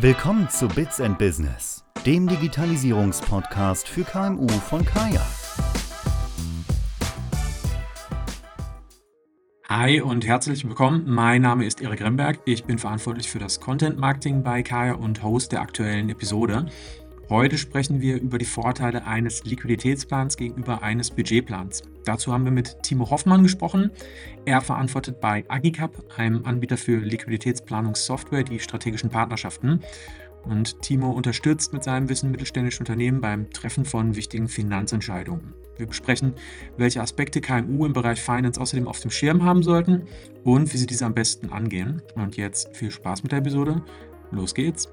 Willkommen zu Bits and Business, dem Digitalisierungspodcast für KMU von Kaya. Hi und herzlich willkommen. Mein Name ist Erik Remberg. Ich bin verantwortlich für das Content Marketing bei Kaya und Host der aktuellen Episode. Heute sprechen wir über die Vorteile eines Liquiditätsplans gegenüber eines Budgetplans. Dazu haben wir mit Timo Hoffmann gesprochen. Er verantwortet bei Agicap, einem Anbieter für Liquiditätsplanungssoftware, die strategischen Partnerschaften. Und Timo unterstützt mit seinem Wissen mittelständische Unternehmen beim Treffen von wichtigen Finanzentscheidungen. Wir besprechen, welche Aspekte KMU im Bereich Finance außerdem auf dem Schirm haben sollten und wie sie diese am besten angehen. Und jetzt viel Spaß mit der Episode. Los geht's!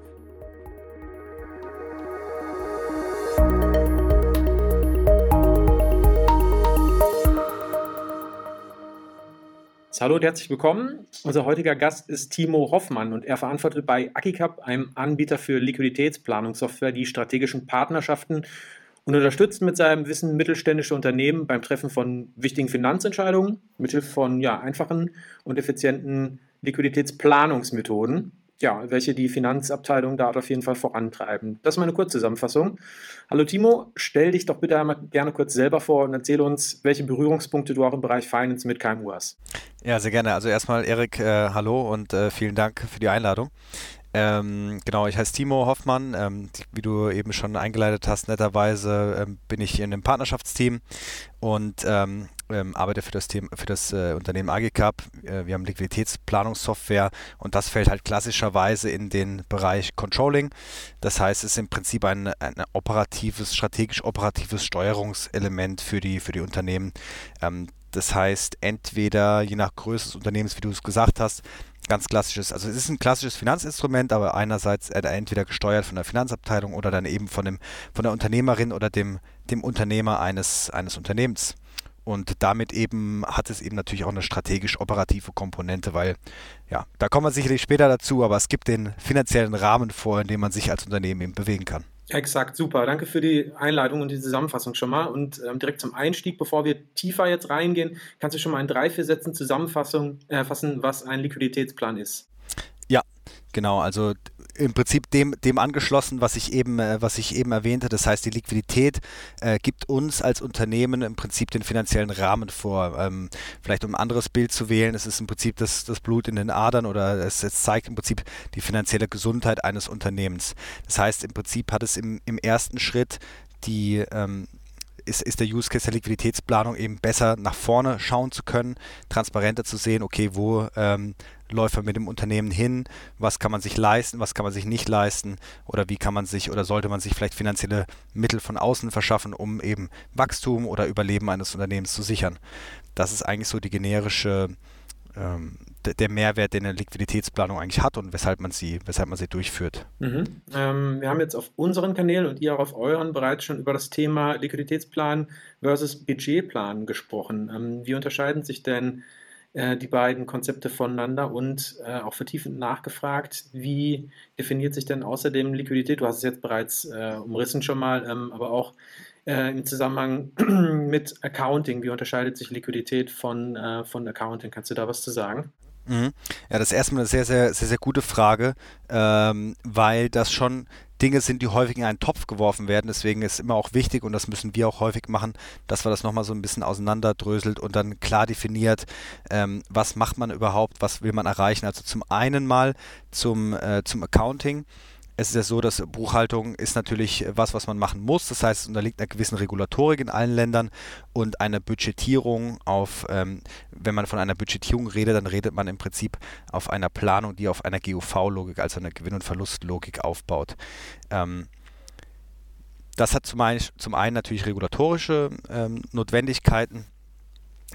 Hallo und herzlich willkommen. Unser heutiger Gast ist Timo Hoffmann und er verantwortet bei Akicap, einem Anbieter für Liquiditätsplanungssoftware, die strategischen Partnerschaften und unterstützt mit seinem Wissen mittelständische Unternehmen beim Treffen von wichtigen Finanzentscheidungen mithilfe von ja, einfachen und effizienten Liquiditätsplanungsmethoden ja, welche die Finanzabteilung da auf jeden Fall vorantreiben. Das ist meine Kurzzusammenfassung. Hallo Timo, stell dich doch bitte einmal gerne kurz selber vor und erzähl uns, welche Berührungspunkte du auch im Bereich Finance mit KMU hast. Ja, sehr gerne. Also erstmal Erik, äh, hallo und äh, vielen Dank für die Einladung. Ähm, genau, ich heiße Timo Hoffmann. Ähm, wie du eben schon eingeleitet hast, netterweise ähm, bin ich in einem Partnerschaftsteam und ähm, arbeite für das, Thema, für das äh, Unternehmen Agicap. Äh, wir haben Liquiditätsplanungssoftware und das fällt halt klassischerweise in den Bereich Controlling. Das heißt, es ist im Prinzip ein, ein operatives, strategisch operatives Steuerungselement für die, für die Unternehmen. Ähm, das heißt, entweder je nach Größe des Unternehmens, wie du es gesagt hast, ganz klassisches, also es ist ein klassisches Finanzinstrument, aber einerseits entweder gesteuert von der Finanzabteilung oder dann eben von, dem, von der Unternehmerin oder dem, dem Unternehmer eines, eines Unternehmens. Und damit eben hat es eben natürlich auch eine strategisch-operative Komponente, weil, ja, da kommen wir sicherlich später dazu, aber es gibt den finanziellen Rahmen vor, in dem man sich als Unternehmen eben bewegen kann. Exakt, super. Danke für die Einleitung und die Zusammenfassung schon mal. Und ähm, direkt zum Einstieg, bevor wir tiefer jetzt reingehen, kannst du schon mal in drei, vier Sätzen Zusammenfassung äh, fassen, was ein Liquiditätsplan ist. Genau. Also im Prinzip dem, dem angeschlossen, was ich eben, äh, was ich eben erwähnte. Das heißt, die Liquidität äh, gibt uns als Unternehmen im Prinzip den finanziellen Rahmen vor. Ähm, vielleicht um ein anderes Bild zu wählen, es ist im Prinzip das, das Blut in den Adern oder es, es zeigt im Prinzip die finanzielle Gesundheit eines Unternehmens. Das heißt, im Prinzip hat es im, im ersten Schritt die ähm, ist, ist der Use Case der Liquiditätsplanung eben besser nach vorne schauen zu können, transparenter zu sehen, okay, wo ähm, läuft man mit dem Unternehmen hin, was kann man sich leisten, was kann man sich nicht leisten oder wie kann man sich oder sollte man sich vielleicht finanzielle Mittel von außen verschaffen, um eben Wachstum oder Überleben eines Unternehmens zu sichern. Das ist eigentlich so die generische ähm, der Mehrwert, den eine Liquiditätsplanung eigentlich hat und weshalb man sie, weshalb man sie durchführt. Mhm. Ähm, wir haben jetzt auf unseren Kanälen und ihr auch auf euren bereits schon über das Thema Liquiditätsplan versus Budgetplan gesprochen. Ähm, wie unterscheiden sich denn äh, die beiden Konzepte voneinander und äh, auch vertiefend nachgefragt, wie definiert sich denn außerdem Liquidität? Du hast es jetzt bereits äh, umrissen schon mal, ähm, aber auch äh, im Zusammenhang mit Accounting, wie unterscheidet sich Liquidität von, äh, von Accounting? Kannst du da was zu sagen? Mhm. Ja, das ist erstmal eine sehr, sehr, sehr, sehr gute Frage, ähm, weil das schon Dinge sind, die häufig in einen Topf geworfen werden. Deswegen ist immer auch wichtig, und das müssen wir auch häufig machen, dass wir das nochmal so ein bisschen auseinanderdröselt und dann klar definiert, ähm, was macht man überhaupt, was will man erreichen. Also zum einen mal zum, äh, zum Accounting es ist ja so, dass Buchhaltung ist natürlich was, was man machen muss. Das heißt, es unterliegt einer gewissen Regulatorik in allen Ländern und eine Budgetierung auf, ähm, wenn man von einer Budgetierung redet, dann redet man im Prinzip auf einer Planung, die auf einer GUV-Logik, also einer Gewinn- und Verlustlogik aufbaut. Ähm, das hat zum einen, zum einen natürlich regulatorische ähm, Notwendigkeiten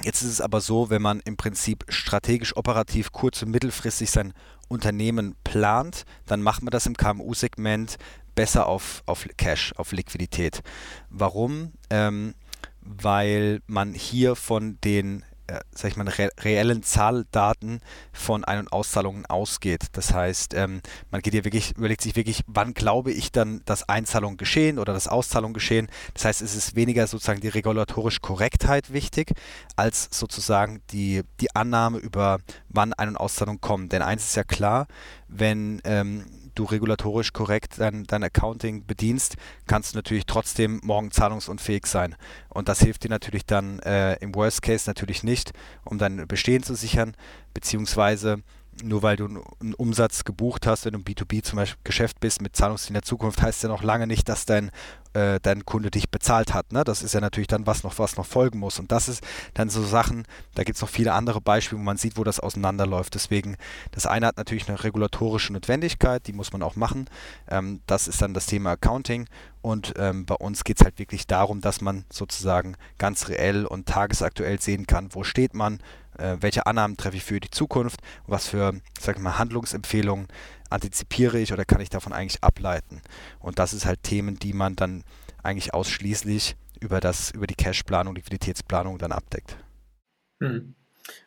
Jetzt ist es aber so, wenn man im Prinzip strategisch, operativ, kurz- und mittelfristig sein Unternehmen plant, dann macht man das im KMU-Segment besser auf, auf Cash, auf Liquidität. Warum? Ähm, weil man hier von den sag ich mal, re reellen Zahldaten von Ein- und Auszahlungen ausgeht. Das heißt, ähm, man geht hier wirklich, überlegt sich wirklich, wann glaube ich dann, dass Einzahlungen geschehen oder dass Auszahlungen geschehen. Das heißt, es ist weniger sozusagen die regulatorische Korrektheit wichtig, als sozusagen die, die Annahme über wann Ein- und Auszahlungen kommen. Denn eins ist ja klar, wenn ähm, du regulatorisch korrekt dein, dein Accounting bedienst, kannst du natürlich trotzdem morgen zahlungsunfähig sein. Und das hilft dir natürlich dann äh, im Worst Case natürlich nicht, um dein Bestehen zu sichern, beziehungsweise nur weil du einen Umsatz gebucht hast, wenn du im B2B zum Beispiel Geschäft bist mit Zahlungszielen der Zukunft, heißt ja noch lange nicht, dass dein, äh, dein Kunde dich bezahlt hat. Ne? Das ist ja natürlich dann was noch, was noch folgen muss. Und das ist dann so Sachen, da gibt es noch viele andere Beispiele, wo man sieht, wo das auseinanderläuft. Deswegen, das eine hat natürlich eine regulatorische Notwendigkeit, die muss man auch machen. Ähm, das ist dann das Thema Accounting. Und ähm, bei uns geht es halt wirklich darum, dass man sozusagen ganz reell und tagesaktuell sehen kann, wo steht man, äh, welche Annahmen treffe ich für die Zukunft, was für, sag ich mal, Handlungsempfehlungen antizipiere ich oder kann ich davon eigentlich ableiten. Und das ist halt Themen, die man dann eigentlich ausschließlich über das, über die Cashplanung, Liquiditätsplanung dann abdeckt. Hm.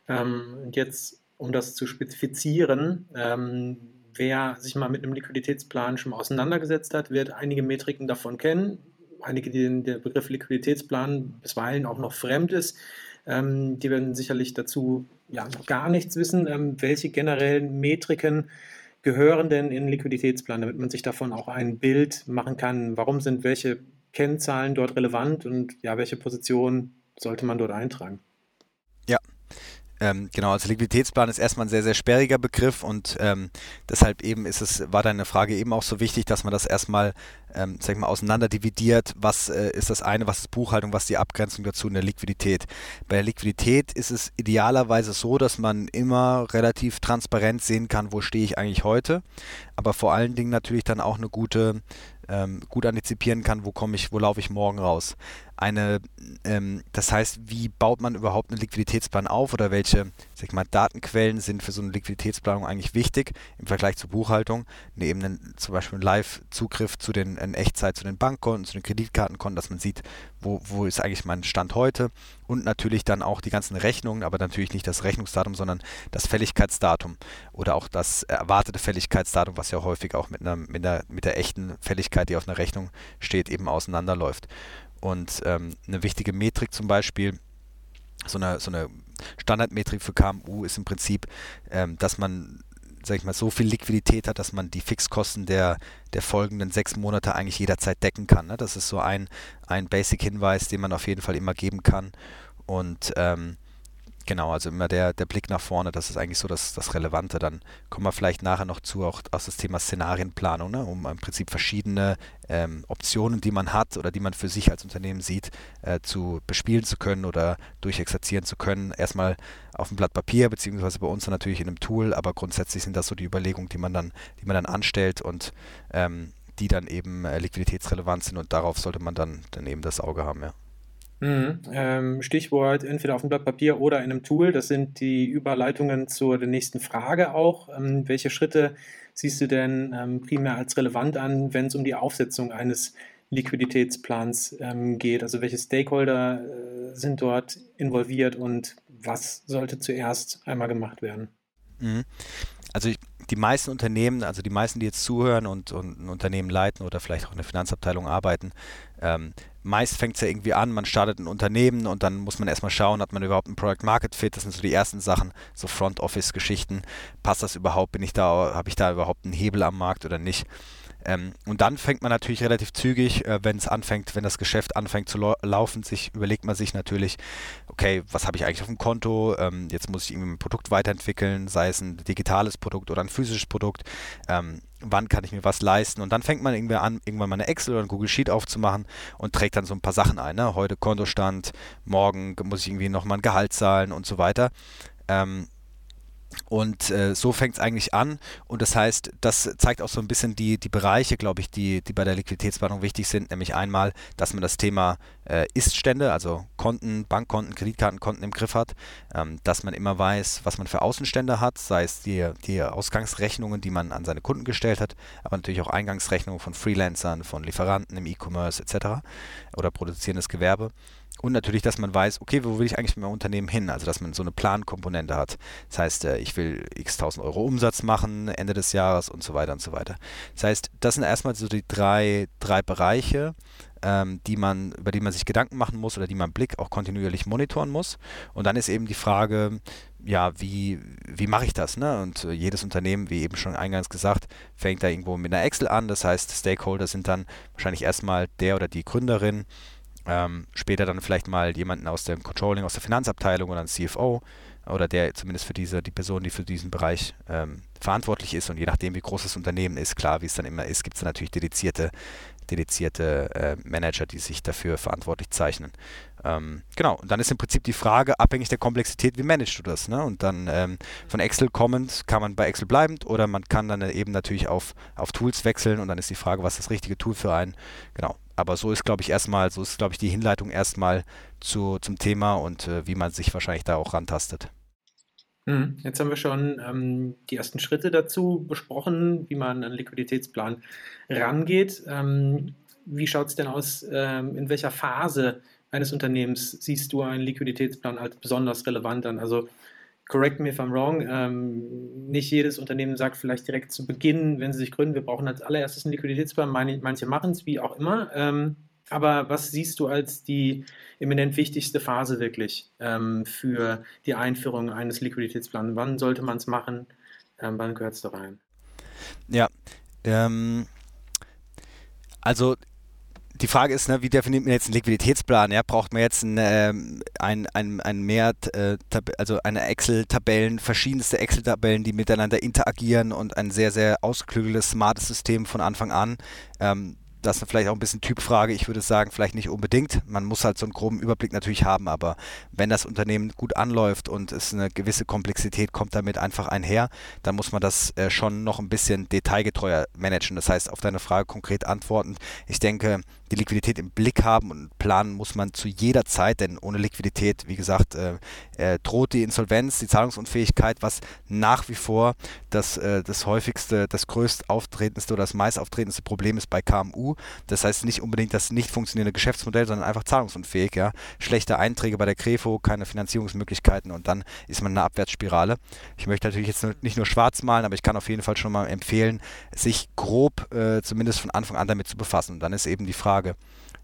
Ähm, und jetzt, um das zu spezifizieren, ähm, wer sich mal mit einem Liquiditätsplan schon mal auseinandergesetzt hat, wird einige Metriken davon kennen. Einige, denen der Begriff Liquiditätsplan bisweilen auch noch fremd ist. Ähm, die werden sicherlich dazu ja, gar nichts wissen. Ähm, welche generellen Metriken gehören denn in den Liquiditätsplan, damit man sich davon auch ein Bild machen kann? Warum sind welche Kennzahlen dort relevant und ja, welche Position sollte man dort eintragen? Ähm, genau, also Liquiditätsplan ist erstmal ein sehr, sehr sperriger Begriff und ähm, deshalb eben ist es, war deine Frage eben auch so wichtig, dass man das erstmal, ähm, sag ich mal, auseinander dividiert. Was äh, ist das eine, was ist Buchhaltung, was ist die Abgrenzung dazu in der Liquidität? Bei der Liquidität ist es idealerweise so, dass man immer relativ transparent sehen kann, wo stehe ich eigentlich heute, aber vor allen Dingen natürlich dann auch eine gute ähm, gut antizipieren kann, wo komme ich, wo laufe ich morgen raus. Eine, ähm, das heißt, wie baut man überhaupt einen Liquiditätsplan auf oder welche sag mal, Datenquellen sind für so eine Liquiditätsplanung eigentlich wichtig im Vergleich zur Buchhaltung? Ne, eben einen, zum Beispiel ein Live-Zugriff zu den in Echtzeit zu den Bankkonten, zu den Kreditkartenkonten, dass man sieht, wo, wo ist eigentlich mein Stand heute und natürlich dann auch die ganzen Rechnungen, aber natürlich nicht das Rechnungsdatum, sondern das Fälligkeitsdatum oder auch das erwartete Fälligkeitsdatum, was ja häufig auch mit, einer, mit, der, mit der echten Fälligkeit, die auf einer Rechnung steht, eben auseinanderläuft. Und ähm, eine wichtige Metrik zum Beispiel, so eine, so eine Standardmetrik für KMU ist im Prinzip, ähm, dass man sag ich mal, so viel Liquidität hat, dass man die Fixkosten der, der folgenden sechs Monate eigentlich jederzeit decken kann. Ne? Das ist so ein, ein Basic-Hinweis, den man auf jeden Fall immer geben kann. Und ähm, Genau, also immer der, der Blick nach vorne, das ist eigentlich so das, das Relevante. Dann kommen wir vielleicht nachher noch zu, auch aus das Thema Szenarienplanung, ne? um im Prinzip verschiedene ähm, Optionen, die man hat oder die man für sich als Unternehmen sieht, äh, zu bespielen zu können oder durchexerzieren zu können. Erstmal auf dem Blatt Papier, beziehungsweise bei uns dann natürlich in einem Tool, aber grundsätzlich sind das so die Überlegungen, die man dann, die man dann anstellt und ähm, die dann eben äh, liquiditätsrelevant sind und darauf sollte man dann, dann eben das Auge haben, ja. Mhm. Ähm, Stichwort entweder auf dem Blatt Papier oder in einem Tool. Das sind die Überleitungen zur nächsten Frage auch. Ähm, welche Schritte siehst du denn ähm, primär als relevant an, wenn es um die Aufsetzung eines Liquiditätsplans ähm, geht? Also welche Stakeholder äh, sind dort involviert und was sollte zuerst einmal gemacht werden? Mhm. Also ich, die meisten Unternehmen, also die meisten, die jetzt zuhören und, und ein Unternehmen leiten oder vielleicht auch in der Finanzabteilung arbeiten, ähm, meist fängt es ja irgendwie an, man startet ein Unternehmen und dann muss man erstmal schauen, hat man überhaupt ein Product Market Fit, das sind so die ersten Sachen, so Front Office Geschichten, passt das überhaupt, bin ich da, habe ich da überhaupt einen Hebel am Markt oder nicht? Ähm, und dann fängt man natürlich relativ zügig, äh, wenn es anfängt, wenn das Geschäft anfängt zu laufen, sich überlegt man sich natürlich, okay, was habe ich eigentlich auf dem Konto? Ähm, jetzt muss ich irgendwie ein Produkt weiterentwickeln, sei es ein digitales Produkt oder ein physisches Produkt. Ähm, wann kann ich mir was leisten? Und dann fängt man irgendwie an, irgendwann mal eine Excel oder ein Google Sheet aufzumachen und trägt dann so ein paar Sachen ein. Ne? Heute Kontostand, morgen muss ich irgendwie nochmal ein Gehalt zahlen und so weiter. Ähm, und äh, so fängt es eigentlich an. Und das heißt, das zeigt auch so ein bisschen die, die Bereiche, glaube ich, die, die bei der Liquiditätsplanung wichtig sind. Nämlich einmal, dass man das Thema äh, Iststände, also Konten, Bankkonten, Kreditkartenkonten im Griff hat. Ähm, dass man immer weiß, was man für Außenstände hat, sei es die, die Ausgangsrechnungen, die man an seine Kunden gestellt hat, aber natürlich auch Eingangsrechnungen von Freelancern, von Lieferanten im E-Commerce etc. oder produzierendes Gewerbe. Und natürlich, dass man weiß, okay, wo will ich eigentlich mit meinem Unternehmen hin? Also, dass man so eine Plankomponente hat. Das heißt, äh, ich will x tausend Euro Umsatz machen Ende des Jahres und so weiter und so weiter. Das heißt, das sind erstmal so die drei, drei Bereiche, ähm, die man, über die man sich Gedanken machen muss oder die man Blick auch kontinuierlich monitoren muss. Und dann ist eben die Frage, ja, wie, wie mache ich das? Ne? Und äh, jedes Unternehmen, wie eben schon eingangs gesagt, fängt da irgendwo mit einer Excel an. Das heißt, Stakeholder sind dann wahrscheinlich erstmal der oder die Gründerin, ähm, später dann vielleicht mal jemanden aus dem Controlling, aus der Finanzabteilung oder ein CFO oder der zumindest für diese, die Person, die für diesen Bereich ähm, verantwortlich ist. Und je nachdem, wie groß das Unternehmen ist, klar, wie es dann immer ist, gibt es natürlich dedizierte, dedizierte äh, Manager, die sich dafür verantwortlich zeichnen. Ähm, genau, und dann ist im Prinzip die Frage, abhängig der Komplexität, wie managst du das? Ne? Und dann ähm, von Excel kommend kann man bei Excel bleiben oder man kann dann eben natürlich auf, auf Tools wechseln und dann ist die Frage, was ist das richtige Tool für einen? Genau. Aber so ist, glaube ich, erstmal, so ist, glaube ich, die Hinleitung erstmal zu, zum Thema und äh, wie man sich wahrscheinlich da auch rantastet. Hm, jetzt haben wir schon ähm, die ersten Schritte dazu besprochen, wie man an einen Liquiditätsplan rangeht. Ähm, wie schaut es denn aus? Ähm, in welcher Phase eines Unternehmens siehst du einen Liquiditätsplan als besonders relevant an? Also, correct me if I'm wrong, ähm, nicht jedes Unternehmen sagt vielleicht direkt zu Beginn, wenn sie sich gründen, wir brauchen als allererstes einen Liquiditätsplan. Manche machen es, wie auch immer. Ähm, aber was siehst du als die eminent wichtigste Phase wirklich ähm, für die Einführung eines Liquiditätsplans? Wann sollte man es machen? Ähm, wann gehört es da rein? Ja, ähm, also die Frage ist, ne, wie definiert man jetzt einen Liquiditätsplan? Ja? Braucht man jetzt ein, ähm, ein, ein, ein mehr, äh, also eine Excel-Tabellen, verschiedenste Excel-Tabellen, die miteinander interagieren und ein sehr, sehr ausgeklügeltes, smartes System von Anfang an? Ähm, das ist vielleicht auch ein bisschen Typfrage. Ich würde sagen, vielleicht nicht unbedingt. Man muss halt so einen groben Überblick natürlich haben, aber wenn das Unternehmen gut anläuft und es eine gewisse Komplexität kommt damit einfach einher, dann muss man das äh, schon noch ein bisschen detailgetreuer managen. Das heißt, auf deine Frage konkret antworten. Ich denke, die Liquidität im Blick haben und planen muss man zu jeder Zeit, denn ohne Liquidität, wie gesagt, äh, äh, droht die Insolvenz, die Zahlungsunfähigkeit, was nach wie vor das, äh, das häufigste, das größt auftretendste oder das meist auftretendste Problem ist bei KMU. Das heißt nicht unbedingt das nicht funktionierende Geschäftsmodell, sondern einfach zahlungsunfähig. Ja? Schlechte Einträge bei der Krefo, keine Finanzierungsmöglichkeiten und dann ist man in einer Abwärtsspirale. Ich möchte natürlich jetzt nicht nur schwarz malen, aber ich kann auf jeden Fall schon mal empfehlen, sich grob äh, zumindest von Anfang an damit zu befassen. Und dann ist eben die Frage,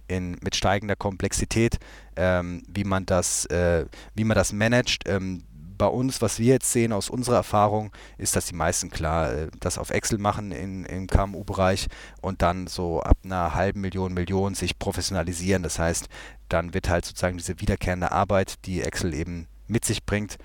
in, mit steigender Komplexität, ähm, wie, man das, äh, wie man das managt. Ähm, bei uns, was wir jetzt sehen aus unserer Erfahrung, ist, dass die meisten klar äh, das auf Excel machen in, im KMU-Bereich und dann so ab einer halben Million, Million sich professionalisieren. Das heißt, dann wird halt sozusagen diese wiederkehrende Arbeit, die Excel eben mit sich bringt,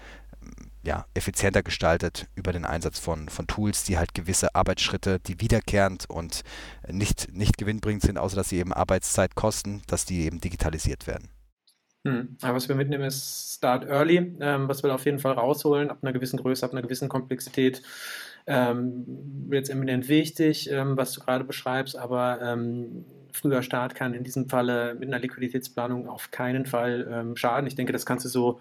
ja, effizienter gestaltet über den Einsatz von, von Tools, die halt gewisse Arbeitsschritte, die wiederkehrend und nicht, nicht gewinnbringend sind, außer dass sie eben Arbeitszeit kosten, dass die eben digitalisiert werden. Hm. Aber was wir mitnehmen, ist Start Early, ähm, was wir auf jeden Fall rausholen, ab einer gewissen Größe, ab einer gewissen Komplexität. Ähm, jetzt eminent wichtig, ähm, was du gerade beschreibst, aber ähm, früher Start kann in diesem Falle mit einer Liquiditätsplanung auf keinen Fall ähm, schaden. Ich denke, das kannst du so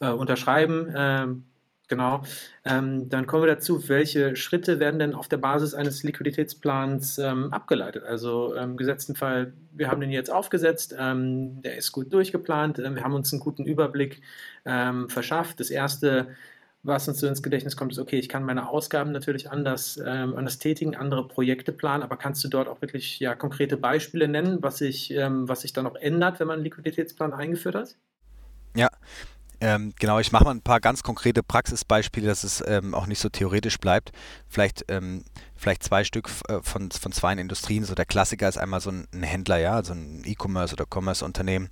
äh, unterschreiben. Ähm, Genau. Ähm, dann kommen wir dazu, welche Schritte werden denn auf der Basis eines Liquiditätsplans ähm, abgeleitet? Also im gesetzten Fall, wir haben den jetzt aufgesetzt, ähm, der ist gut durchgeplant, äh, wir haben uns einen guten Überblick ähm, verschafft. Das Erste, was uns so ins Gedächtnis kommt, ist, okay, ich kann meine Ausgaben natürlich anders, ähm, anders tätigen, andere Projekte planen, aber kannst du dort auch wirklich ja, konkrete Beispiele nennen, was sich, ähm, dann noch ändert, wenn man einen Liquiditätsplan eingeführt hat? Ja, ähm, genau, ich mache mal ein paar ganz konkrete Praxisbeispiele, dass es ähm, auch nicht so theoretisch bleibt. Vielleicht ähm, vielleicht zwei Stück äh, von, von zwei Industrien. So der Klassiker ist einmal so ein, Händler, ja, also ein E-Commerce oder Commerce-Unternehmen.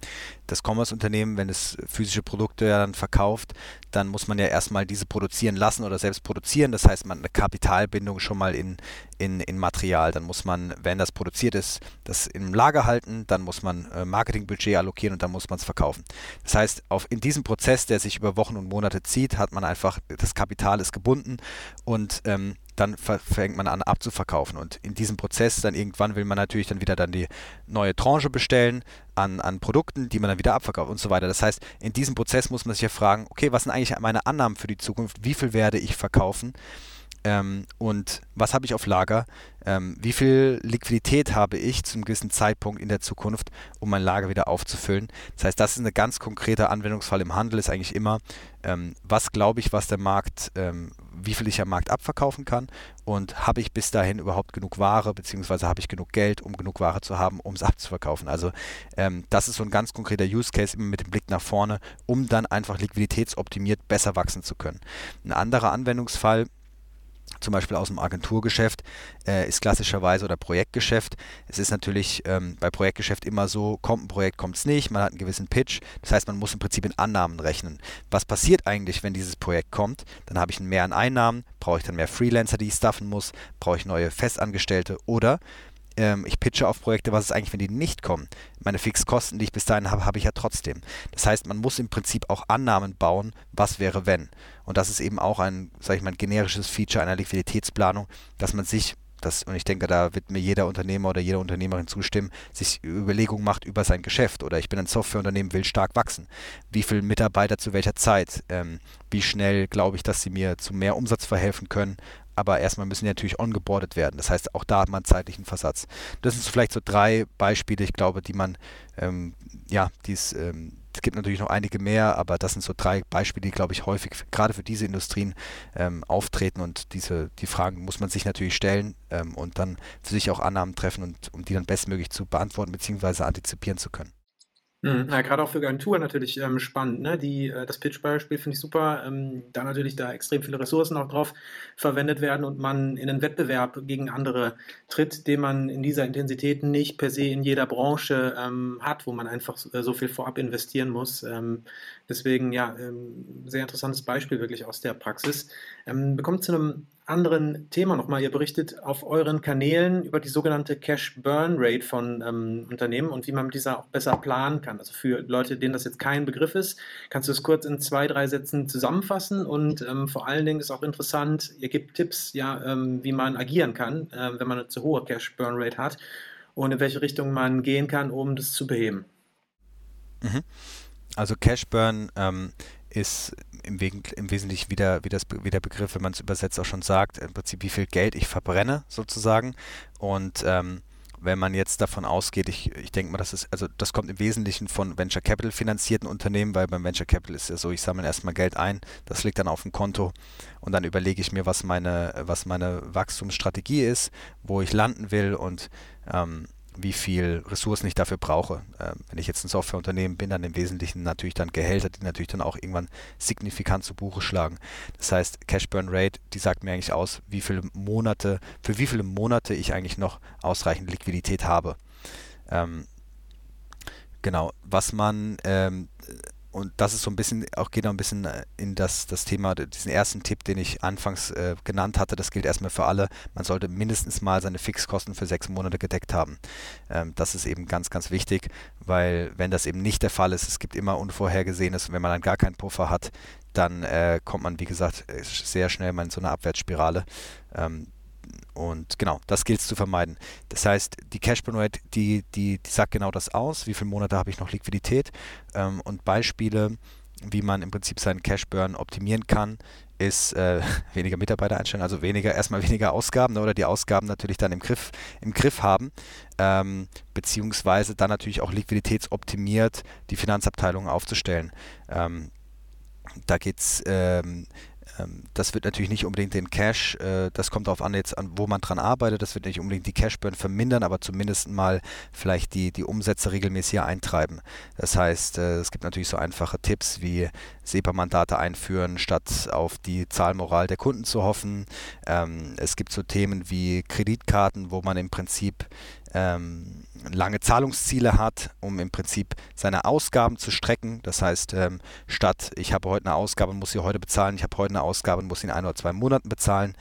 Das Commerce-Unternehmen, wenn es physische Produkte ja dann verkauft, dann muss man ja erstmal diese produzieren lassen oder selbst produzieren. Das heißt, man hat eine Kapitalbindung schon mal in, in, in Material. Dann muss man, wenn das produziert ist, das im Lager halten, dann muss man äh, Marketingbudget allokieren und dann muss man es verkaufen. Das heißt, auf, in diesem Prozess, der sich über Wochen und Monate zieht, hat man einfach, das Kapital ist gebunden und ähm, dann fängt man an abzuverkaufen. Und in diesem Prozess dann irgendwann will man natürlich dann wieder dann die neue Tranche bestellen an, an Produkten, die man dann wieder abverkauft und so weiter. Das heißt, in diesem Prozess muss man sich ja fragen, okay, was sind eigentlich meine Annahmen für die Zukunft? Wie viel werde ich verkaufen? Ähm, und was habe ich auf Lager, ähm, wie viel Liquidität habe ich zu einem gewissen Zeitpunkt in der Zukunft, um mein Lager wieder aufzufüllen. Das heißt, das ist ein ganz konkreter Anwendungsfall im Handel, ist eigentlich immer, ähm, was glaube ich, was der Markt, ähm, wie viel ich am Markt abverkaufen kann und habe ich bis dahin überhaupt genug Ware, beziehungsweise habe ich genug Geld, um genug Ware zu haben, um es abzuverkaufen. Also ähm, das ist so ein ganz konkreter Use Case, immer mit dem Blick nach vorne, um dann einfach liquiditätsoptimiert besser wachsen zu können. Ein anderer Anwendungsfall, zum Beispiel aus dem Agenturgeschäft, äh, ist klassischerweise oder Projektgeschäft. Es ist natürlich ähm, bei Projektgeschäft immer so, kommt ein Projekt, kommt es nicht, man hat einen gewissen Pitch. Das heißt, man muss im Prinzip in Annahmen rechnen. Was passiert eigentlich, wenn dieses Projekt kommt? Dann habe ich mehr an Einnahmen, brauche ich dann mehr Freelancer, die ich staffen muss, brauche ich neue Festangestellte oder ähm, ich pitche auf Projekte, was ist eigentlich, wenn die nicht kommen? Meine Fixkosten, die ich bis dahin habe, habe ich ja trotzdem. Das heißt, man muss im Prinzip auch Annahmen bauen, was wäre, wenn. Und das ist eben auch ein, sage ich mal, ein generisches Feature einer Liquiditätsplanung, dass man sich das, und ich denke, da wird mir jeder Unternehmer oder jede Unternehmerin zustimmen, sich Überlegungen macht über sein Geschäft. Oder ich bin ein Softwareunternehmen, will stark wachsen. Wie viele Mitarbeiter zu welcher Zeit? Ähm, wie schnell glaube ich, dass sie mir zu mehr Umsatz verhelfen können? Aber erstmal müssen die natürlich ongeboardet werden. Das heißt, auch da hat man zeitlichen Versatz. Das sind vielleicht so drei Beispiele, ich glaube, die man, ähm, ja, dies, ähm, es gibt natürlich noch einige mehr, aber das sind so drei Beispiele, die, glaube ich, häufig gerade für diese Industrien ähm, auftreten und diese, die Fragen muss man sich natürlich stellen ähm, und dann für sich auch Annahmen treffen und um die dann bestmöglich zu beantworten bzw. antizipieren zu können. Mhm. Ja, gerade auch für Agenturen natürlich ähm, spannend. Ne? Die, äh, das Pitch-Beispiel finde ich super, ähm, da natürlich da extrem viele Ressourcen auch drauf verwendet werden und man in einen Wettbewerb gegen andere tritt, den man in dieser Intensität nicht per se in jeder Branche ähm, hat, wo man einfach so, äh, so viel vorab investieren muss. Ähm, deswegen, ja, ähm, sehr interessantes Beispiel wirklich aus der Praxis. Ähm, wir kommen zu einem anderen Thema nochmal. Ihr berichtet auf euren Kanälen über die sogenannte Cash Burn Rate von ähm, Unternehmen und wie man mit dieser auch besser planen kann. Also für Leute, denen das jetzt kein Begriff ist, kannst du es kurz in zwei, drei Sätzen zusammenfassen und ähm, vor allen Dingen ist auch interessant, ihr gebt Tipps, ja, ähm, wie man agieren kann, äh, wenn man eine zu hohe Cash Burn Rate hat und in welche Richtung man gehen kann, um das zu beheben. Mhm. Also Cash Burn ähm, ist im, Wegen, im Wesentlichen wieder, wie, das, wie der Begriff, wenn man es übersetzt, auch schon sagt, im Prinzip, wie viel Geld ich verbrenne sozusagen. Und ähm, wenn man jetzt davon ausgeht, ich, ich denke mal, das ist, also das kommt im Wesentlichen von Venture Capital finanzierten Unternehmen, weil beim Venture Capital ist ja so, ich sammle erstmal Geld ein, das liegt dann auf dem Konto und dann überlege ich mir, was meine, was meine Wachstumsstrategie ist, wo ich landen will und ähm, wie viel Ressourcen ich dafür brauche. Ähm, wenn ich jetzt ein Softwareunternehmen bin, dann im Wesentlichen natürlich dann Gehälter, die natürlich dann auch irgendwann signifikant zu Buche schlagen. Das heißt, Cash Burn Rate, die sagt mir eigentlich aus, wie viele Monate, für wie viele Monate ich eigentlich noch ausreichend Liquidität habe. Ähm, genau, was man ähm, und das ist so ein bisschen, auch geht noch ein bisschen äh, in das, das Thema, diesen ersten Tipp, den ich anfangs äh, genannt hatte, das gilt erstmal für alle. Man sollte mindestens mal seine Fixkosten für sechs Monate gedeckt haben. Ähm, das ist eben ganz, ganz wichtig, weil wenn das eben nicht der Fall ist, es gibt immer Unvorhergesehenes und wenn man dann gar keinen Puffer hat, dann äh, kommt man, wie gesagt, äh, sehr schnell mal in so eine Abwärtsspirale. Ähm, und genau, das gilt es zu vermeiden. Das heißt, die Cash Burn Rate, die, die, die sagt genau das aus, wie viele Monate habe ich noch Liquidität. Ähm, und Beispiele, wie man im Prinzip seinen Cash Burn optimieren kann, ist äh, weniger Mitarbeiter einstellen, also weniger, erstmal weniger Ausgaben ne, oder die Ausgaben natürlich dann im Griff, im Griff haben, ähm, beziehungsweise dann natürlich auch liquiditätsoptimiert die Finanzabteilung aufzustellen. Ähm, da geht es ähm, das wird natürlich nicht unbedingt den Cash, äh, das kommt darauf an, jetzt an, wo man dran arbeitet, das wird nicht unbedingt die Cash-Burn vermindern, aber zumindest mal vielleicht die, die Umsätze regelmäßig eintreiben. Das heißt, äh, es gibt natürlich so einfache Tipps wie SEPA-Mandate einführen, statt auf die Zahlmoral der Kunden zu hoffen. Ähm, es gibt so Themen wie Kreditkarten, wo man im Prinzip ähm, lange Zahlungsziele hat, um im Prinzip seine Ausgaben zu strecken. Das heißt, ähm, statt ich habe heute eine Ausgabe und muss sie heute bezahlen, ich habe heute eine Ausgabe und muss sie in ein oder zwei Monaten bezahlen.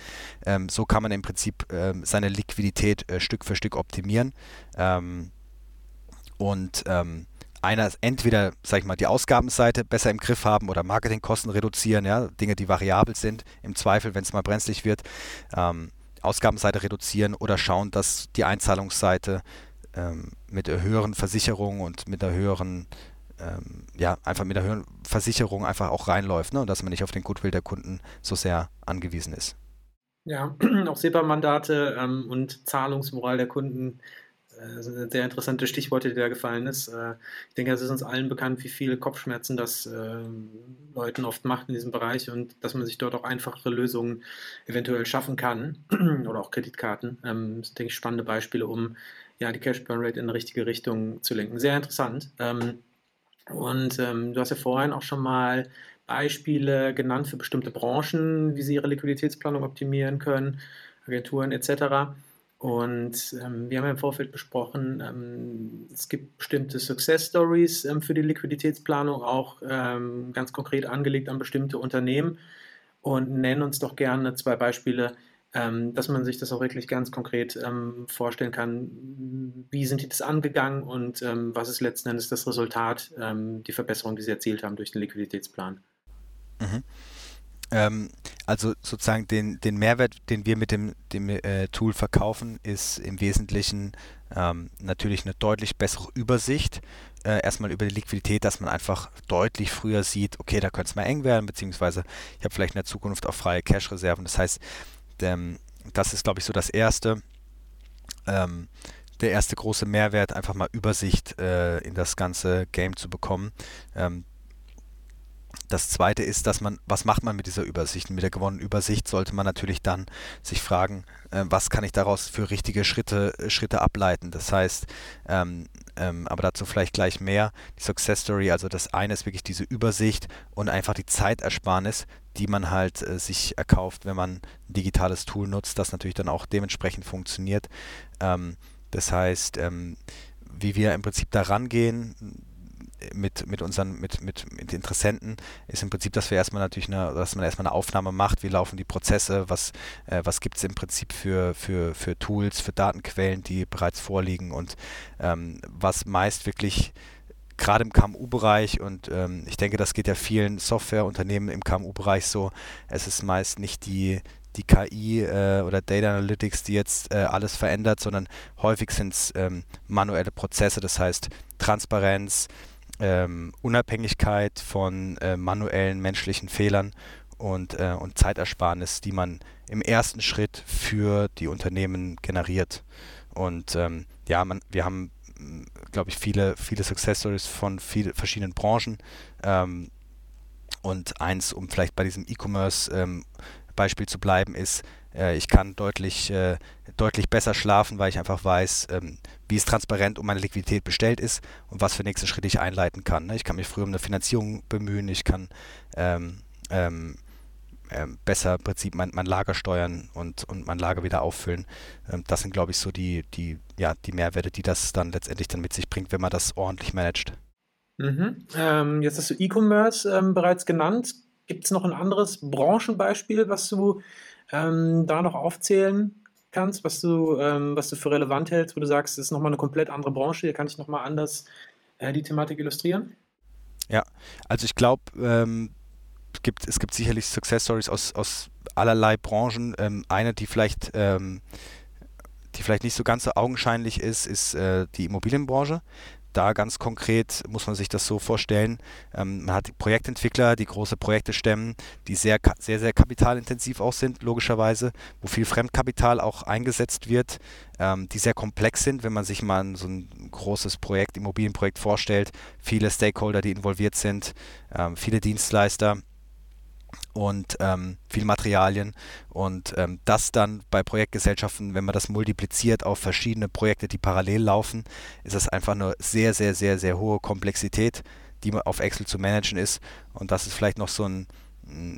Ähm, so kann man im Prinzip ähm, seine Liquidität äh, Stück für Stück optimieren. Ähm, und ähm, einer entweder, sag ich mal, die Ausgabenseite besser im Griff haben oder Marketingkosten reduzieren, ja, Dinge, die variabel sind, im Zweifel, wenn es mal brenzlig wird. Ähm, Ausgabenseite reduzieren oder schauen, dass die Einzahlungsseite ähm, mit höheren Versicherung und mit der höheren ähm, ja, einfach mit der höheren Versicherung einfach auch reinläuft ne? und dass man nicht auf den Goodwill der Kunden so sehr angewiesen ist. Ja, auch SEPA-Mandate ähm, und Zahlungsmoral der Kunden äh, sind sehr interessante Stichworte, die da gefallen ist. Äh, ich denke, es ist uns allen bekannt, wie viele Kopfschmerzen das äh, Leuten oft macht in diesem Bereich und dass man sich dort auch einfachere Lösungen eventuell schaffen kann oder auch Kreditkarten. Ähm, das sind, denke ich, spannende Beispiele, um ja, die Cash Burn Rate in eine richtige Richtung zu lenken. Sehr interessant. Ähm, und ähm, du hast ja vorhin auch schon mal Beispiele genannt für bestimmte Branchen, wie sie ihre Liquiditätsplanung optimieren können, Agenturen etc. Und ähm, wir haben ja im Vorfeld besprochen, ähm, es gibt bestimmte Success Stories ähm, für die Liquiditätsplanung, auch ähm, ganz konkret angelegt an bestimmte Unternehmen. Und nennen uns doch gerne zwei Beispiele, ähm, dass man sich das auch wirklich ganz konkret ähm, vorstellen kann. Wie sind die das angegangen und was ist letzten Endes das Resultat, die Verbesserung, die sie erzielt haben durch den Liquiditätsplan? Mhm. Ähm, also sozusagen den, den Mehrwert, den wir mit dem, dem äh, Tool verkaufen, ist im Wesentlichen ähm, natürlich eine deutlich bessere Übersicht. Äh, erstmal über die Liquidität, dass man einfach deutlich früher sieht, okay, da könnte es mal eng werden, beziehungsweise ich habe vielleicht in der Zukunft auch freie Cash-Reserven. Das heißt, ähm, das ist, glaube ich, so das Erste. Ähm, der erste große Mehrwert, einfach mal Übersicht äh, in das ganze Game zu bekommen. Ähm, das zweite ist, dass man, was macht man mit dieser Übersicht? Mit der gewonnenen Übersicht sollte man natürlich dann sich fragen, äh, was kann ich daraus für richtige Schritte, Schritte ableiten? Das heißt, ähm, ähm, aber dazu vielleicht gleich mehr. Die Success Story, also das eine ist wirklich diese Übersicht und einfach die Zeitersparnis, die man halt äh, sich erkauft, wenn man ein digitales Tool nutzt, das natürlich dann auch dementsprechend funktioniert. Ähm, das heißt, ähm, wie wir im Prinzip da rangehen, mit, mit unseren, mit, mit, mit Interessenten ist im Prinzip, dass wir erstmal natürlich eine, dass man erstmal eine Aufnahme macht, wie laufen die Prozesse, was, äh, was gibt es im Prinzip für, für, für Tools, für Datenquellen, die bereits vorliegen und ähm, was meist wirklich gerade im KMU-Bereich und ähm, ich denke, das geht ja vielen Softwareunternehmen im KMU-Bereich so, es ist meist nicht die, die KI äh, oder Data Analytics, die jetzt äh, alles verändert, sondern häufig sind es ähm, manuelle Prozesse, das heißt Transparenz, ähm, Unabhängigkeit von äh, manuellen menschlichen Fehlern und, äh, und Zeitersparnis, die man im ersten Schritt für die Unternehmen generiert. Und ähm, ja, man, wir haben, glaube ich, viele, viele Success Stories von viel, verschiedenen Branchen. Ähm, und eins, um vielleicht bei diesem E-Commerce ähm, zu bleiben, ist, ich kann deutlich, äh, deutlich besser schlafen, weil ich einfach weiß, ähm, wie es transparent um meine Liquidität bestellt ist und was für nächste Schritte ich einleiten kann. Ne? Ich kann mich früher um eine Finanzierung bemühen, ich kann ähm, ähm, ähm, besser im Prinzip mein, mein, Lager steuern und, und mein Lager wieder auffüllen. Ähm, das sind, glaube ich, so die, die, ja, die Mehrwerte, die das dann letztendlich dann mit sich bringt, wenn man das ordentlich managt. Mhm. Ähm, jetzt hast du E-Commerce bereits genannt. Gibt es noch ein anderes Branchenbeispiel, was du ähm, da noch aufzählen kannst, was du, ähm, was du für relevant hältst, wo du sagst, das ist nochmal eine komplett andere Branche, hier kann ich nochmal anders äh, die Thematik illustrieren? Ja, also ich glaube, ähm, es, gibt, es gibt sicherlich Success Stories aus, aus allerlei Branchen. Ähm, eine, die vielleicht, ähm, die vielleicht nicht so ganz so augenscheinlich ist, ist äh, die Immobilienbranche da ganz konkret muss man sich das so vorstellen, ähm, man hat die Projektentwickler, die große Projekte stemmen, die sehr, sehr, sehr kapitalintensiv auch sind, logischerweise, wo viel Fremdkapital auch eingesetzt wird, ähm, die sehr komplex sind, wenn man sich mal so ein großes Projekt, Immobilienprojekt vorstellt, viele Stakeholder, die involviert sind, ähm, viele Dienstleister und ähm, viel Materialien. Und ähm, das dann bei Projektgesellschaften, wenn man das multipliziert auf verschiedene Projekte, die parallel laufen, ist das einfach eine sehr, sehr, sehr, sehr hohe Komplexität, die auf Excel zu managen ist. Und das ist vielleicht noch so ein,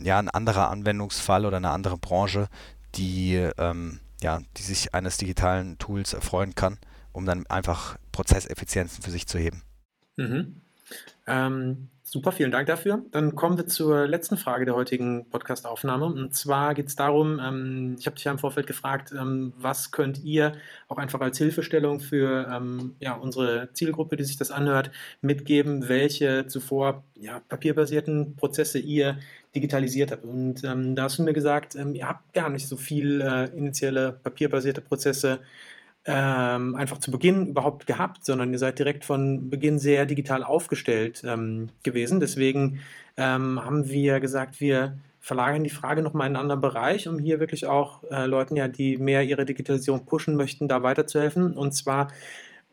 ja, ein anderer Anwendungsfall oder eine andere Branche, die, ähm, ja, die sich eines digitalen Tools erfreuen kann, um dann einfach Prozesseffizienzen für sich zu heben. Mhm. Ähm, Super, vielen Dank dafür. Dann kommen wir zur letzten Frage der heutigen Podcast-Aufnahme. Und zwar geht es darum, ähm, ich habe dich ja im Vorfeld gefragt, ähm, was könnt ihr auch einfach als Hilfestellung für ähm, ja, unsere Zielgruppe, die sich das anhört, mitgeben, welche zuvor ja, papierbasierten Prozesse ihr digitalisiert habt. Und ähm, da hast du mir gesagt, ähm, ihr habt gar nicht so viel äh, initiale papierbasierte Prozesse ähm, einfach zu Beginn überhaupt gehabt, sondern ihr seid direkt von Beginn sehr digital aufgestellt ähm, gewesen. Deswegen ähm, haben wir gesagt, wir verlagern die Frage nochmal in einen anderen Bereich, um hier wirklich auch äh, Leuten ja, die mehr ihre Digitalisierung pushen möchten, da weiterzuhelfen. Und zwar,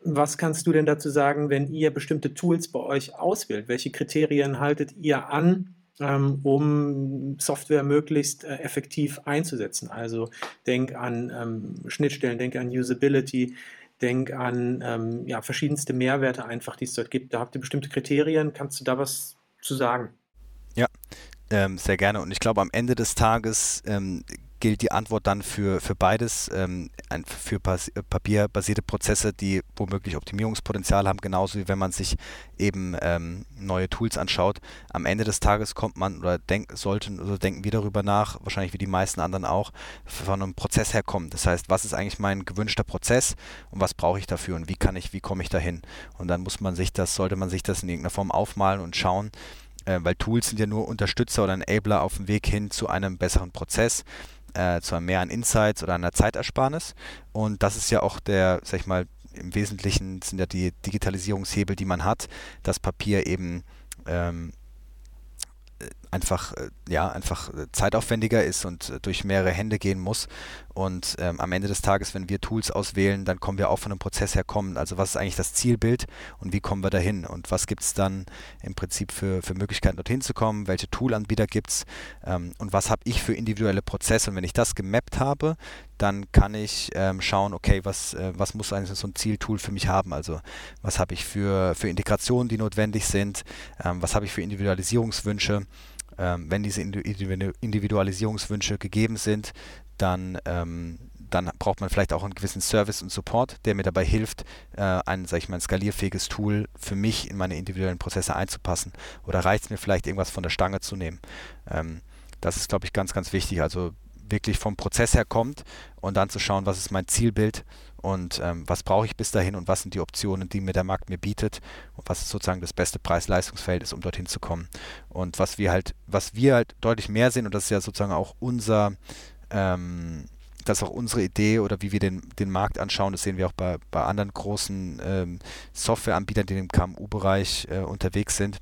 was kannst du denn dazu sagen, wenn ihr bestimmte Tools bei euch auswählt? Welche Kriterien haltet ihr an, um Software möglichst äh, effektiv einzusetzen? Also denk an ähm, Schnittstellen, denk an Usability, denk an ähm, ja, verschiedenste Mehrwerte einfach, die es dort gibt. Da habt ihr bestimmte Kriterien. Kannst du da was zu sagen? Ja, ähm, sehr gerne. Und ich glaube, am Ende des Tages ähm, gilt die Antwort dann für, für beides, ähm, für äh, papierbasierte Prozesse, die womöglich Optimierungspotenzial haben, genauso wie wenn man sich eben ähm, neue Tools anschaut. Am Ende des Tages kommt man oder denk, sollten oder denken wir darüber nach, wahrscheinlich wie die meisten anderen auch, von einem Prozess herkommen. Das heißt, was ist eigentlich mein gewünschter Prozess und was brauche ich dafür und wie kann ich, wie komme ich dahin? Und dann muss man sich das, sollte man sich das in irgendeiner Form aufmalen und schauen, äh, weil Tools sind ja nur Unterstützer oder Enabler auf dem Weg hin zu einem besseren Prozess äh, zu mehr an Insights oder einer Zeitersparnis. Und das ist ja auch der, sag ich mal, im Wesentlichen sind ja die Digitalisierungshebel, die man hat, dass Papier eben ähm, einfach, äh, ja, einfach äh, zeitaufwendiger ist und äh, durch mehrere Hände gehen muss. Und ähm, am Ende des Tages, wenn wir Tools auswählen, dann kommen wir auch von einem Prozess her kommen. Also was ist eigentlich das Zielbild und wie kommen wir dahin? Und was gibt es dann im Prinzip für, für Möglichkeiten, dorthin zu kommen? Welche Toolanbieter gibt es? Ähm, und was habe ich für individuelle Prozesse? Und wenn ich das gemappt habe, dann kann ich ähm, schauen, okay, was, äh, was muss eigentlich so ein Zieltool für mich haben? Also was habe ich für, für Integrationen, die notwendig sind? Ähm, was habe ich für Individualisierungswünsche? Ähm, wenn diese Individualisierungswünsche gegeben sind, dann, ähm, dann braucht man vielleicht auch einen gewissen Service und Support, der mir dabei hilft, äh, ein, sag ich mal, ein skalierfähiges Tool für mich in meine individuellen Prozesse einzupassen. Oder reicht es mir vielleicht, irgendwas von der Stange zu nehmen? Ähm, das ist, glaube ich, ganz, ganz wichtig. Also wirklich vom Prozess her kommt und dann zu schauen, was ist mein Zielbild und ähm, was brauche ich bis dahin und was sind die Optionen, die mir der Markt mir bietet und was ist sozusagen das beste Preis-Leistungsfeld ist, um dorthin zu kommen. Und was wir halt, was wir halt deutlich mehr sehen und das ist ja sozusagen auch unser ähm, das ist auch unsere Idee oder wie wir den, den Markt anschauen. Das sehen wir auch bei, bei anderen großen ähm, Softwareanbietern, die im KMU-Bereich äh, unterwegs sind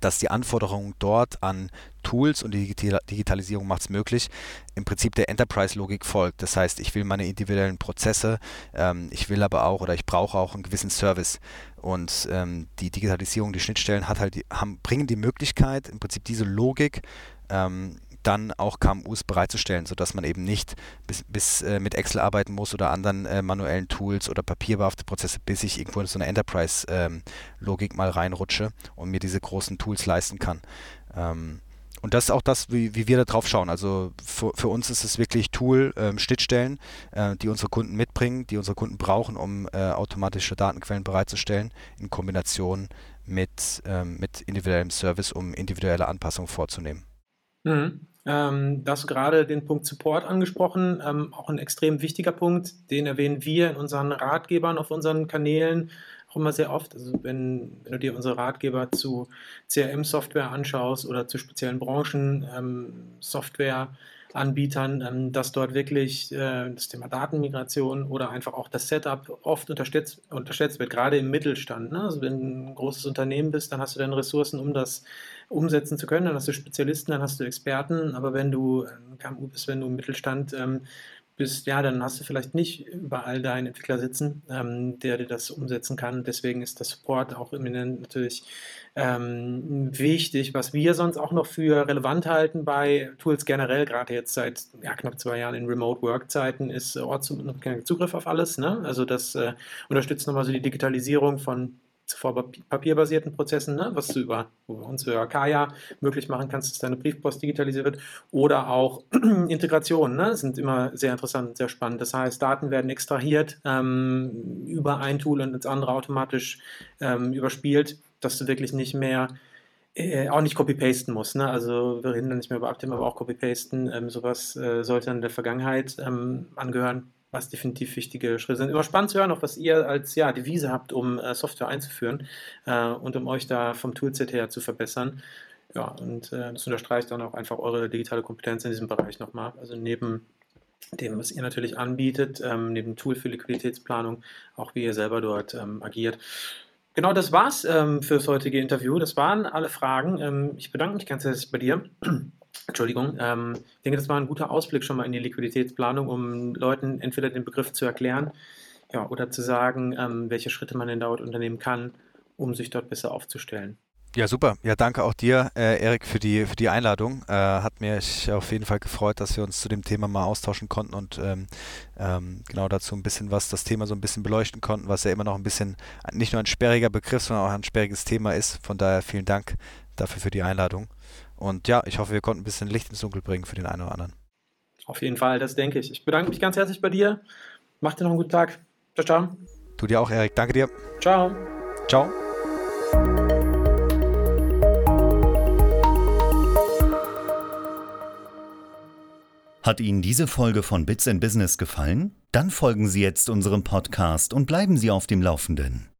dass die Anforderungen dort an Tools und die Digitalisierung macht es möglich, im Prinzip der Enterprise-Logik folgt. Das heißt, ich will meine individuellen Prozesse, ähm, ich will aber auch oder ich brauche auch einen gewissen Service. Und ähm, die Digitalisierung, die Schnittstellen hat halt, die, haben, bringen die Möglichkeit, im Prinzip diese Logik ähm, dann auch KMUs bereitzustellen, sodass man eben nicht bis, bis äh, mit Excel arbeiten muss oder anderen äh, manuellen Tools oder papierbehaftete Prozesse, bis ich irgendwo in so eine Enterprise-Logik ähm, mal reinrutsche und mir diese großen Tools leisten kann. Ähm, und das ist auch das, wie, wie wir da drauf schauen. Also für, für uns ist es wirklich Tool, ähm, Schnittstellen, äh, die unsere Kunden mitbringen, die unsere Kunden brauchen, um äh, automatische Datenquellen bereitzustellen, in Kombination mit, ähm, mit individuellem Service, um individuelle Anpassungen vorzunehmen. Mhm. Ähm, da hast du gerade den Punkt Support angesprochen, ähm, auch ein extrem wichtiger Punkt, den erwähnen wir in unseren Ratgebern auf unseren Kanälen auch immer sehr oft. Also wenn, wenn du dir unsere Ratgeber zu CRM-Software anschaust oder zu speziellen Branchen, ähm, Software, Anbietern, ähm, dass dort wirklich äh, das Thema Datenmigration oder einfach auch das Setup oft unterstützt, unterschätzt wird, gerade im Mittelstand. Ne? Also wenn du ein großes Unternehmen bist, dann hast du dann Ressourcen, um das umsetzen zu können, dann hast du Spezialisten, dann hast du Experten, aber wenn du ein KMU bist, wenn du im Mittelstand ähm, bist, ja, dann hast du vielleicht nicht überall deinen Entwickler sitzen, ähm, der dir das umsetzen kann. Deswegen ist der Support auch eminent natürlich ähm, wichtig. Was wir sonst auch noch für relevant halten bei Tools generell, gerade jetzt seit ja, knapp zwei Jahren in Remote-Work-Zeiten, ist Ortszugriff auf alles. Ne? Also das äh, unterstützt nochmal so die Digitalisierung von zuvor papierbasierten Prozessen, ne, was du über, über uns über Kaya möglich machen kannst, dass deine Briefpost digitalisiert wird, oder auch Integrationen, ne, sind immer sehr interessant und sehr spannend. Das heißt, Daten werden extrahiert ähm, über ein Tool und ins andere automatisch ähm, überspielt, dass du wirklich nicht mehr äh, auch nicht copy-pasten musst. Ne? Also wir reden dann nicht mehr über Update, aber auch copy-pasten. Ähm, sowas äh, sollte dann der Vergangenheit ähm, angehören was definitiv wichtige Schritte sind. Immer spannend zu hören, auch was ihr als ja, Devise habt, um äh, Software einzuführen äh, und um euch da vom Toolset her zu verbessern. Ja, und äh, das unterstreicht dann auch einfach eure digitale Kompetenz in diesem Bereich nochmal. Also neben dem, was ihr natürlich anbietet, ähm, neben Tool für Liquiditätsplanung, auch wie ihr selber dort ähm, agiert. Genau, das war's ähm, für das heutige Interview. Das waren alle Fragen. Ähm, ich bedanke mich ganz herzlich bei dir. Entschuldigung. Ähm, ich denke, das war ein guter Ausblick schon mal in die Liquiditätsplanung, um Leuten entweder den Begriff zu erklären ja, oder zu sagen, ähm, welche Schritte man denn dort unternehmen kann, um sich dort besser aufzustellen. Ja, super. Ja, danke auch dir, äh, Erik, für die, für die Einladung. Äh, hat mich auf jeden Fall gefreut, dass wir uns zu dem Thema mal austauschen konnten und ähm, ähm, genau dazu ein bisschen was, das Thema so ein bisschen beleuchten konnten, was ja immer noch ein bisschen nicht nur ein sperriger Begriff, sondern auch ein sperriges Thema ist. Von daher vielen Dank dafür für die Einladung. Und ja, ich hoffe, wir konnten ein bisschen Licht ins Dunkel bringen für den einen oder anderen. Auf jeden Fall, das denke ich. Ich bedanke mich ganz herzlich bei dir. Mach dir noch einen guten Tag. Ciao, ciao. Du dir auch, Erik. Danke dir. Ciao. Ciao. Hat Ihnen diese Folge von Bits in Business gefallen? Dann folgen Sie jetzt unserem Podcast und bleiben Sie auf dem Laufenden.